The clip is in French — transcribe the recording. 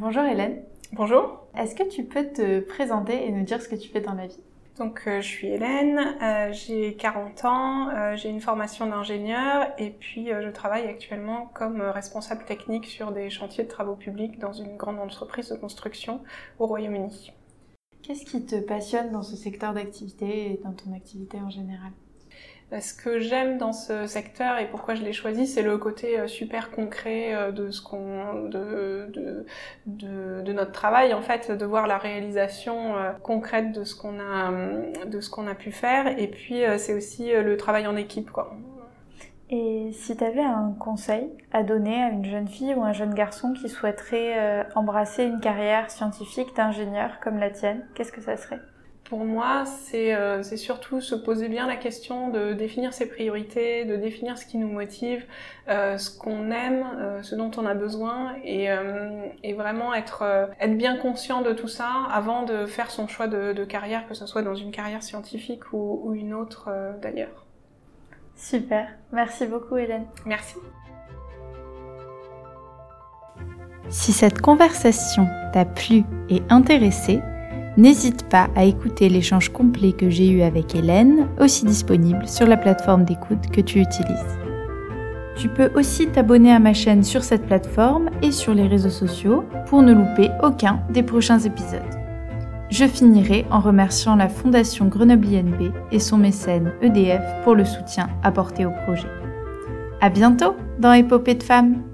Bonjour Hélène. Bonjour. Est-ce que tu peux te présenter et nous dire ce que tu fais dans la vie? Donc euh, je suis Hélène, euh, j'ai 40 ans, euh, j'ai une formation d'ingénieur et puis je travaille actuellement comme responsable technique sur des chantiers de travaux publics dans une grande entreprise de construction au Royaume-Uni. Qu'est-ce qui te passionne dans ce secteur d'activité et dans ton activité en général? Ce que j'aime dans ce secteur et pourquoi je l'ai choisi, c'est le côté euh, super concret euh, de ce qu'on, de, de, de, notre travail en fait, de voir la réalisation euh, concrète de ce qu'on a, de ce qu'on a pu faire. Et puis c'est aussi le travail en équipe, quoi. Et si tu avais un conseil à donner à une jeune fille ou un jeune garçon qui souhaiterait embrasser une carrière scientifique d'ingénieur comme la tienne, qu'est-ce que ça serait? Pour moi, euh, c'est surtout se poser bien la question de définir ses priorités, de définir ce qui nous motive, euh, ce qu'on aime, euh, ce dont on a besoin, et, et vraiment être, être bien conscient de tout ça avant de faire son choix de, de carrière, que ce soit dans une carrière scientifique ou, ou une autre d'ailleurs. Super, merci beaucoup Hélène. Merci. Si cette conversation t'a plu et intéressé, N'hésite pas à écouter l'échange complet que j'ai eu avec Hélène, aussi disponible sur la plateforme d'écoute que tu utilises. Tu peux aussi t'abonner à ma chaîne sur cette plateforme et sur les réseaux sociaux pour ne louper aucun des prochains épisodes. Je finirai en remerciant la Fondation Grenoble INB et son mécène EDF pour le soutien apporté au projet. À bientôt dans Épopée de femmes!